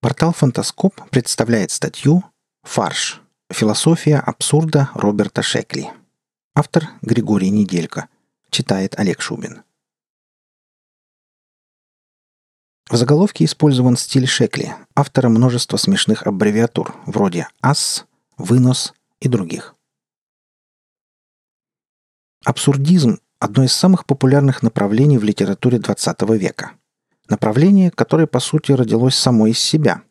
Портал «Фантаскоп» представляет статью «Фарш. Философия абсурда Роберта Шекли». Автор Григорий Неделько. Читает Олег Шубин. В заголовке использован стиль Шекли, автора множества смешных аббревиатур, вроде «ас», «вынос» и других. Абсурдизм – одно из самых популярных направлений в литературе XX века – Направление, которое по сути родилось само из себя.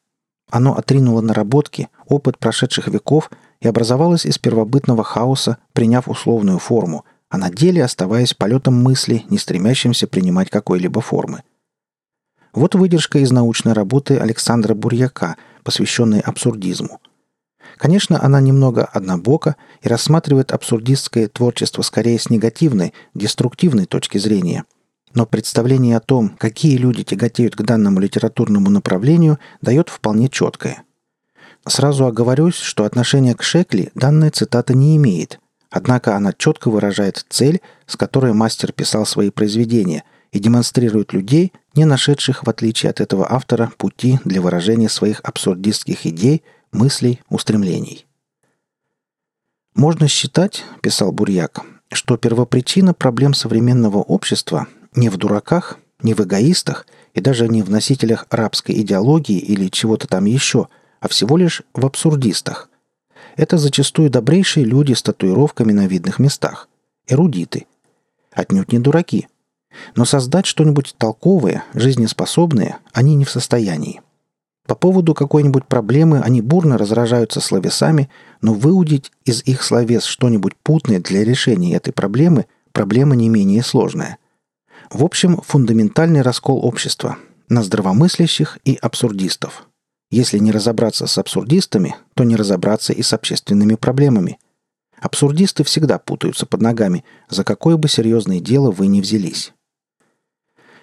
Оно отринуло наработки, опыт прошедших веков и образовалось из первобытного хаоса, приняв условную форму, а на деле оставаясь полетом мысли, не стремящимся принимать какой-либо формы. Вот выдержка из научной работы Александра Бурьяка, посвященной абсурдизму. Конечно, она немного однобока и рассматривает абсурдистское творчество скорее с негативной, деструктивной точки зрения – но представление о том, какие люди тяготеют к данному литературному направлению, дает вполне четкое. Сразу оговорюсь, что отношение к Шекли данная цитата не имеет, однако она четко выражает цель, с которой мастер писал свои произведения, и демонстрирует людей, не нашедших, в отличие от этого автора, пути для выражения своих абсурдистских идей, мыслей, устремлений. «Можно считать, — писал Бурьяк, — что первопричина проблем современного общества не в дураках, не в эгоистах и даже не в носителях рабской идеологии или чего-то там еще, а всего лишь в абсурдистах. Это зачастую добрейшие люди с татуировками на видных местах. Эрудиты. Отнюдь не дураки. Но создать что-нибудь толковое, жизнеспособное они не в состоянии. По поводу какой-нибудь проблемы они бурно разражаются словесами, но выудить из их словес что-нибудь путное для решения этой проблемы – проблема не менее сложная – в общем, фундаментальный раскол общества на здравомыслящих и абсурдистов. Если не разобраться с абсурдистами, то не разобраться и с общественными проблемами. Абсурдисты всегда путаются под ногами, за какое бы серьезное дело вы ни взялись.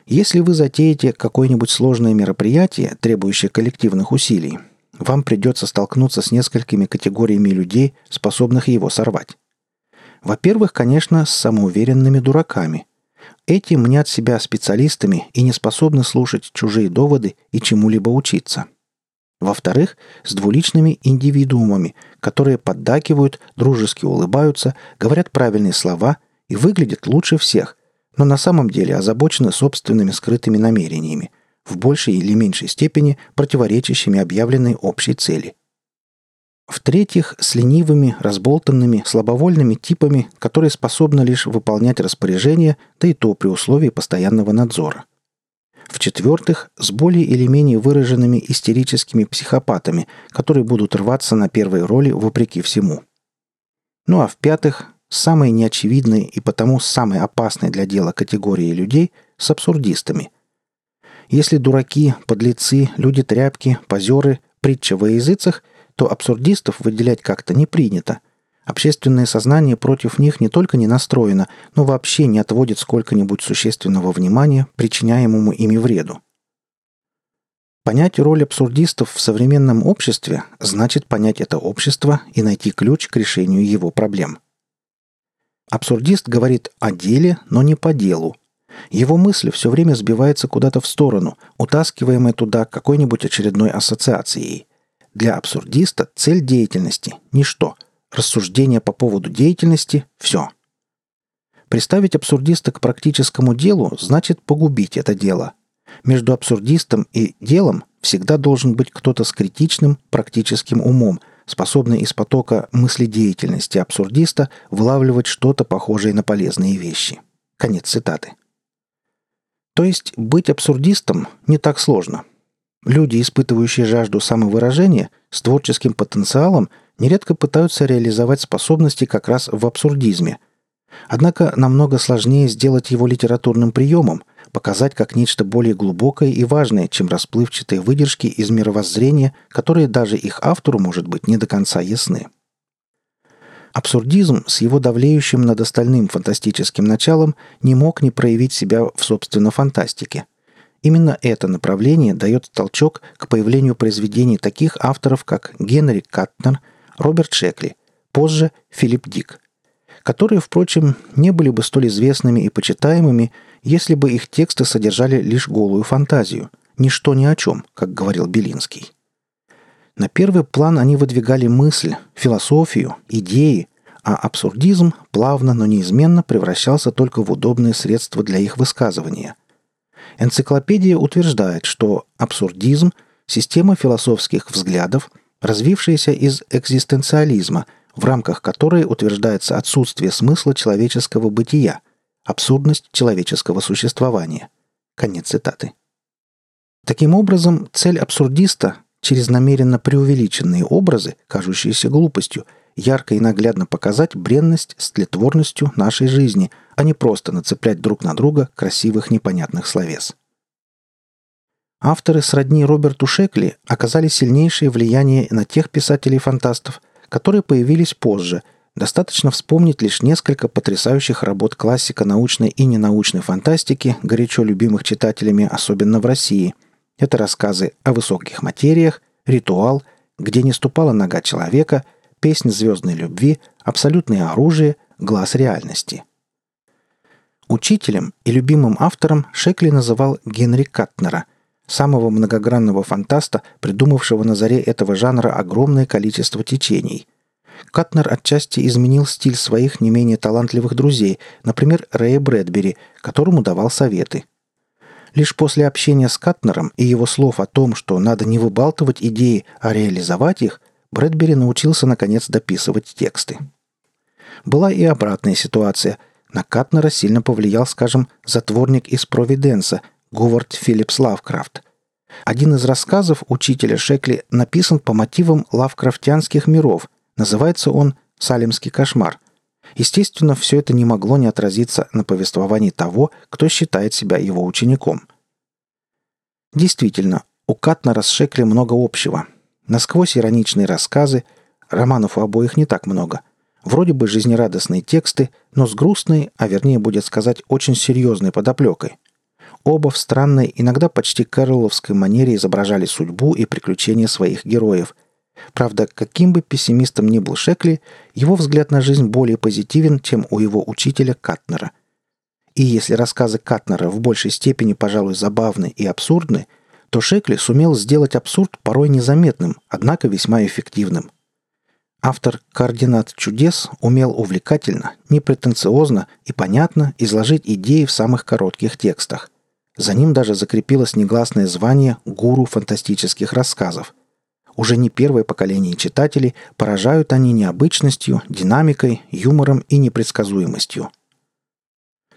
Если вы затеете какое-нибудь сложное мероприятие, требующее коллективных усилий, вам придется столкнуться с несколькими категориями людей, способных его сорвать. Во-первых, конечно, с самоуверенными дураками – эти мнят себя специалистами и не способны слушать чужие доводы и чему-либо учиться. Во-вторых, с двуличными индивидуумами, которые поддакивают, дружески улыбаются, говорят правильные слова и выглядят лучше всех, но на самом деле озабочены собственными скрытыми намерениями, в большей или меньшей степени противоречащими объявленной общей цели – в-третьих, с ленивыми, разболтанными, слабовольными типами, которые способны лишь выполнять распоряжения, да и то при условии постоянного надзора. В-четвертых, с более или менее выраженными истерическими психопатами, которые будут рваться на первой роли вопреки всему. Ну а в-пятых, самой неочевидной и потому самой опасной для дела категории людей с абсурдистами. Если дураки, подлецы, люди-тряпки, позеры, притча во языцах – то абсурдистов выделять как-то не принято. Общественное сознание против них не только не настроено, но вообще не отводит сколько-нибудь существенного внимания причиняемому ими вреду. Понять роль абсурдистов в современном обществе значит понять это общество и найти ключ к решению его проблем. Абсурдист говорит о деле, но не по делу. Его мысль все время сбивается куда-то в сторону, утаскиваемая туда какой-нибудь очередной ассоциацией – для абсурдиста цель деятельности – ничто. Рассуждение по поводу деятельности – все. Представить абсурдиста к практическому делу значит погубить это дело. Между абсурдистом и делом всегда должен быть кто-то с критичным, практическим умом, способный из потока мыследеятельности абсурдиста вылавливать что-то похожее на полезные вещи. Конец цитаты. То есть быть абсурдистом не так сложно – Люди, испытывающие жажду самовыражения, с творческим потенциалом, нередко пытаются реализовать способности как раз в абсурдизме. Однако намного сложнее сделать его литературным приемом, показать как нечто более глубокое и важное, чем расплывчатые выдержки из мировоззрения, которые даже их автору, может быть, не до конца ясны. Абсурдизм с его давлеющим над остальным фантастическим началом не мог не проявить себя в собственно фантастике – Именно это направление дает толчок к появлению произведений таких авторов, как Генри Катнер, Роберт Шекли, позже Филипп Дик, которые, впрочем, не были бы столь известными и почитаемыми, если бы их тексты содержали лишь голую фантазию, ничто ни о чем, как говорил Белинский. На первый план они выдвигали мысль, философию, идеи, а абсурдизм плавно, но неизменно превращался только в удобные средства для их высказывания. Энциклопедия утверждает, что абсурдизм – система философских взглядов, развившаяся из экзистенциализма, в рамках которой утверждается отсутствие смысла человеческого бытия, абсурдность человеческого существования. Конец цитаты. Таким образом, цель абсурдиста через намеренно преувеличенные образы, кажущиеся глупостью, ярко и наглядно показать бренность с тлетворностью нашей жизни, а не просто нацеплять друг на друга красивых непонятных словес. Авторы сродни Роберту Шекли оказали сильнейшее влияние на тех писателей-фантастов, которые появились позже. Достаточно вспомнить лишь несколько потрясающих работ классика научной и ненаучной фантастики, горячо любимых читателями, особенно в России. Это рассказы о высоких материях, ритуал, где не ступала нога человека – песнь звездной любви, абсолютное оружие, глаз реальности. Учителем и любимым автором Шекли называл Генри Катнера, самого многогранного фантаста, придумавшего на заре этого жанра огромное количество течений. Катнер отчасти изменил стиль своих не менее талантливых друзей, например, Рэя Брэдбери, которому давал советы – Лишь после общения с Катнером и его слов о том, что надо не выбалтывать идеи, а реализовать их, Брэдбери научился наконец дописывать тексты. Была и обратная ситуация. На Катнера сильно повлиял, скажем, затворник из Провиденса Говард Филлипс Лавкрафт. Один из рассказов учителя Шекли написан по мотивам лавкрафтянских миров. Называется он «Салемский кошмар». Естественно, все это не могло не отразиться на повествовании того, кто считает себя его учеником. Действительно, у Катнера с Шекли много общего – Насквозь ироничные рассказы, романов у обоих не так много. Вроде бы жизнерадостные тексты, но с грустной, а вернее будет сказать, очень серьезной подоплекой. Оба в странной, иногда почти кэроловской манере изображали судьбу и приключения своих героев. Правда, каким бы пессимистом ни был Шекли, его взгляд на жизнь более позитивен, чем у его учителя Катнера. И если рассказы Катнера в большей степени, пожалуй, забавны и абсурдны – то Шекли сумел сделать абсурд порой незаметным, однако весьма эффективным. Автор «Координат чудес» умел увлекательно, непретенциозно и понятно изложить идеи в самых коротких текстах. За ним даже закрепилось негласное звание «гуру фантастических рассказов». Уже не первое поколение читателей поражают они необычностью, динамикой, юмором и непредсказуемостью.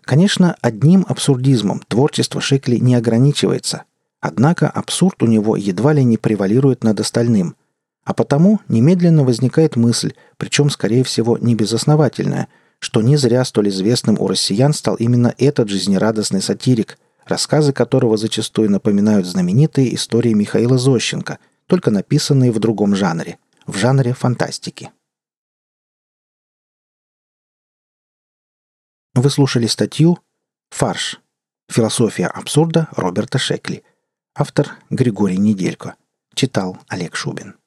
Конечно, одним абсурдизмом творчество Шекли не ограничивается. Однако абсурд у него едва ли не превалирует над остальным. А потому немедленно возникает мысль, причем, скорее всего, не безосновательная, что не зря столь известным у россиян стал именно этот жизнерадостный сатирик, рассказы которого зачастую напоминают знаменитые истории Михаила Зощенко, только написанные в другом жанре, в жанре фантастики. Вы слушали статью «Фарш. Философия абсурда» Роберта Шекли – Автор Григорий Неделько. Читал Олег Шубин.